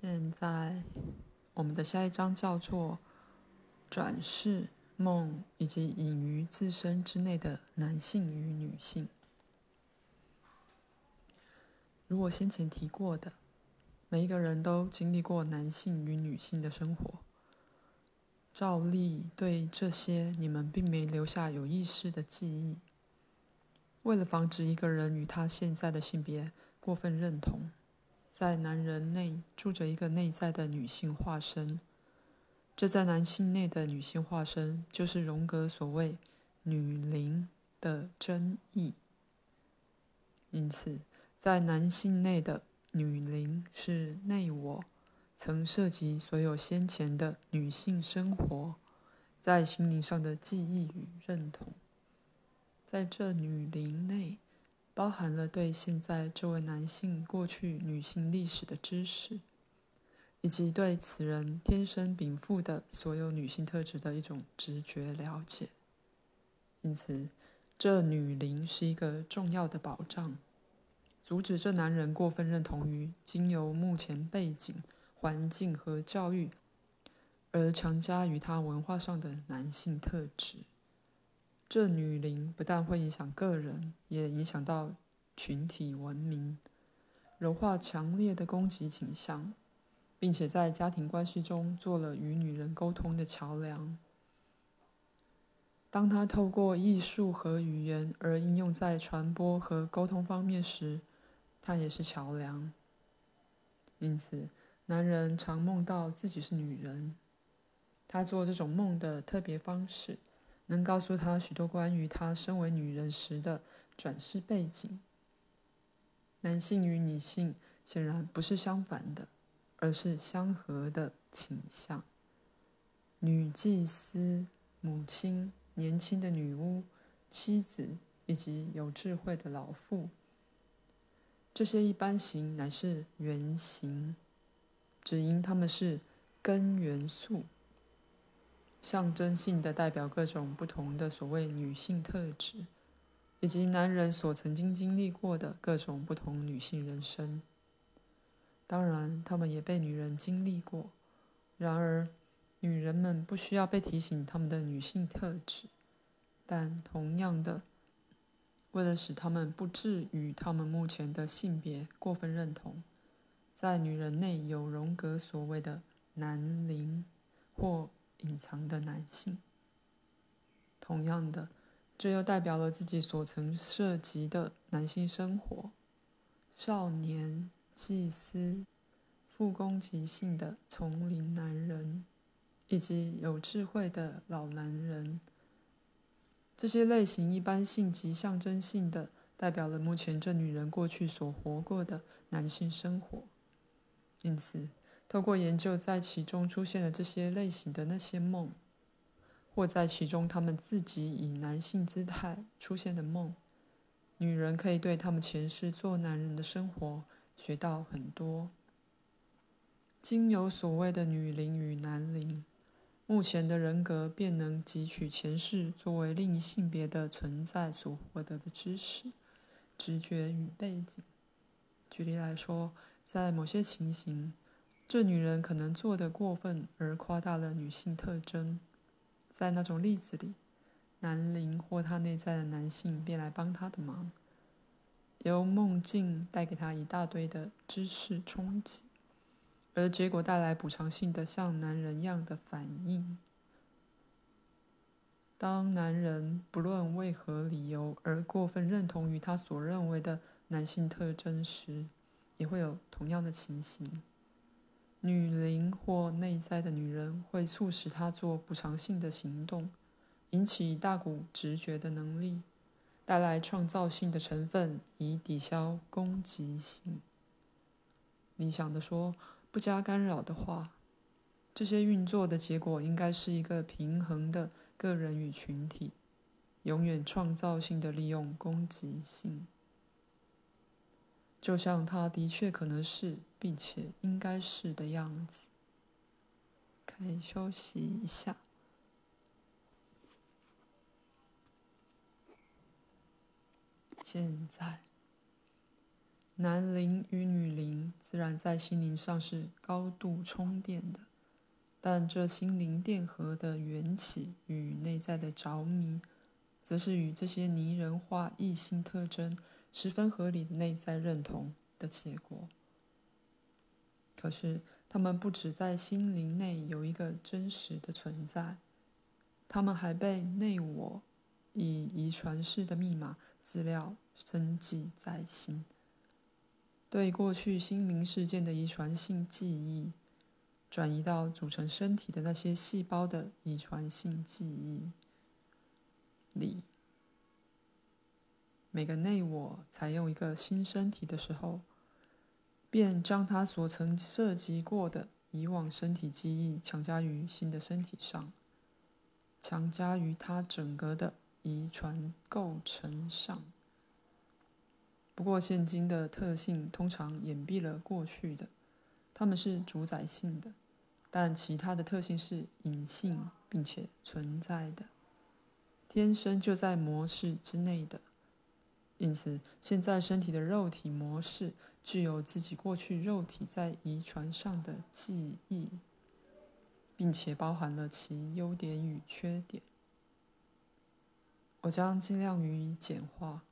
现在，我们的下一章叫做“转世梦以及隐于自身之内的男性与女性”。如我先前提过的，每一个人都经历过男性与女性的生活。照例对这些，你们并没留下有意识的记忆。为了防止一个人与他现在的性别过分认同。在男人内住着一个内在的女性化身，这在男性内的女性化身就是荣格所谓“女灵”的真意。因此，在男性内的女灵是内我，曾涉及所有先前的女性生活，在心灵上的记忆与认同。在这女灵内。包含了对现在这位男性过去女性历史的知识，以及对此人天生禀赋的所有女性特质的一种直觉了解。因此，这女灵是一个重要的保障，阻止这男人过分认同于经由目前背景、环境和教育而强加于他文化上的男性特质。这女灵不但会影响个人，也影响到群体文明，柔化强烈的攻击倾向，并且在家庭关系中做了与女人沟通的桥梁。当他透过艺术和语言而应用在传播和沟通方面时，他也是桥梁。因此，男人常梦到自己是女人，他做这种梦的特别方式。能告诉他许多关于他身为女人时的转世背景。男性与女性显然不是相反的，而是相合的倾向。女祭司、母亲、年轻的女巫、妻子以及有智慧的老妇，这些一般型乃是原型，只因他们是根元素。象征性的代表各种不同的所谓女性特质，以及男人所曾经经历过的各种不同女性人生。当然，他们也被女人经历过。然而，女人们不需要被提醒他们的女性特质，但同样的，为了使他们不至于他们目前的性别过分认同，在女人内有荣格所谓的男灵或。隐藏的男性。同样的，这又代表了自己所曾涉及的男性生活：少年、祭司、富攻击性的丛林男人，以及有智慧的老男人。这些类型一般性及象征性的，代表了目前这女人过去所活过的男性生活。因此。透过研究在其中出现的这些类型的那些梦，或在其中他们自己以男性姿态出现的梦，女人可以对他们前世做男人的生活学到很多。经由所谓的女灵与男灵，目前的人格便能汲取前世作为另一性别的存在所获得的知识、直觉与背景。举例来说，在某些情形，这女人可能做得过分而夸大了女性特征，在那种例子里，男灵或她内在的男性便来帮她的忙，由梦境带给她一大堆的知识冲击，而结果带来补偿性的像男人一样的反应。当男人不论为何理由而过分认同于他所认为的男性特征时，也会有同样的情形。女灵或内在的女人会促使她做补偿性的行动，引起大股直觉的能力，带来创造性的成分，以抵消攻击性。理想的说，不加干扰的话，这些运作的结果应该是一个平衡的个人与群体，永远创造性的利用攻击性。就像他的确可能是，并且应该是的样子。可以休息一下。现在，男灵与女灵自然在心灵上是高度充电的，但这心灵电荷的缘起与内在的着迷，则是与这些拟人化异性特征十分合理的内在认同的结果。可是，他们不只在心灵内有一个真实的存在，他们还被内我以遗传式的密码资料深记在心。对过去心灵事件的遗传性记忆，转移到组成身体的那些细胞的遗传性记忆里。每个内我采用一个新身体的时候，便将他所曾涉及过的以往身体记忆强加于新的身体上，强加于他整个的遗传构成上。不过，现今的特性通常掩蔽了过去的，它们是主宰性的，但其他的特性是隐性并且存在的，天生就在模式之内的。因此，现在身体的肉体模式具有自己过去肉体在遗传上的记忆，并且包含了其优点与缺点。我将尽量予以简化。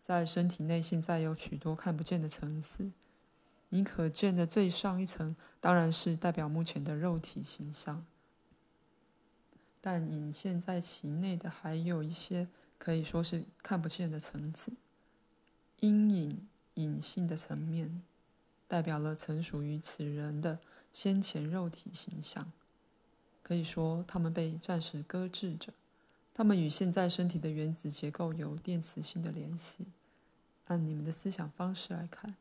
在身体内，现在有许多看不见的层次。你可见的最上一层，当然是代表目前的肉体形象。但隐现在其内的，还有一些可以说是看不见的层次。阴影隐性的层面，代表了曾属于此人的先前肉体形象。可以说，他们被暂时搁置着。他们与现在身体的原子结构有电磁性的联系。按你们的思想方式来看，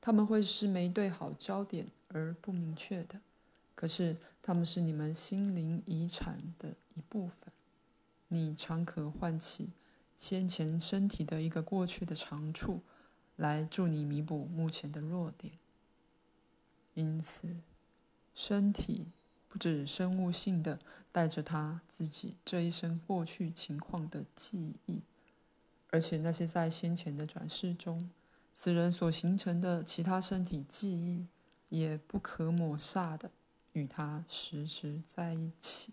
他们会是没对好焦点而不明确的。可是，他们是你们心灵遗产的一部分。你常可唤起先前身体的一个过去的长处，来助你弥补目前的弱点。因此，身体。不止生物性的带着他自己这一生过去情况的记忆，而且那些在先前的转世中，此人所形成的其他身体记忆，也不可抹煞的与他实质在一起。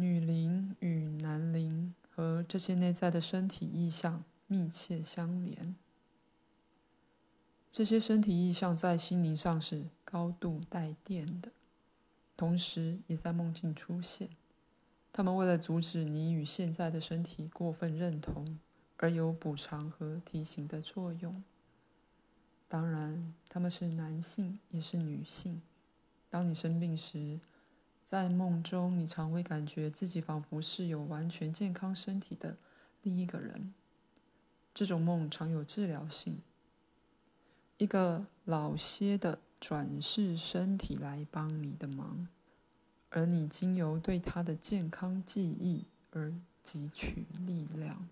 女灵与男灵和这些内在的身体意象密切相连。这些身体意象在心灵上是高度带电的，同时也在梦境出现。他们为了阻止你与现在的身体过分认同，而有补偿和提醒的作用。当然，他们是男性也是女性。当你生病时，在梦中，你常会感觉自己仿佛是有完全健康身体的另一个人。这种梦常有治疗性。一个老些的转世身体来帮你的忙，而你经由对他的健康记忆而汲取力量。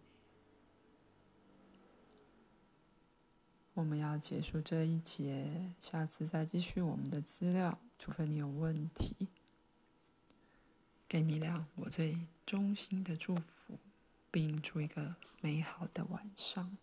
我们要结束这一节，下次再继续我们的资料，除非你有问题。给你俩我最衷心的祝福，并祝一个美好的晚上。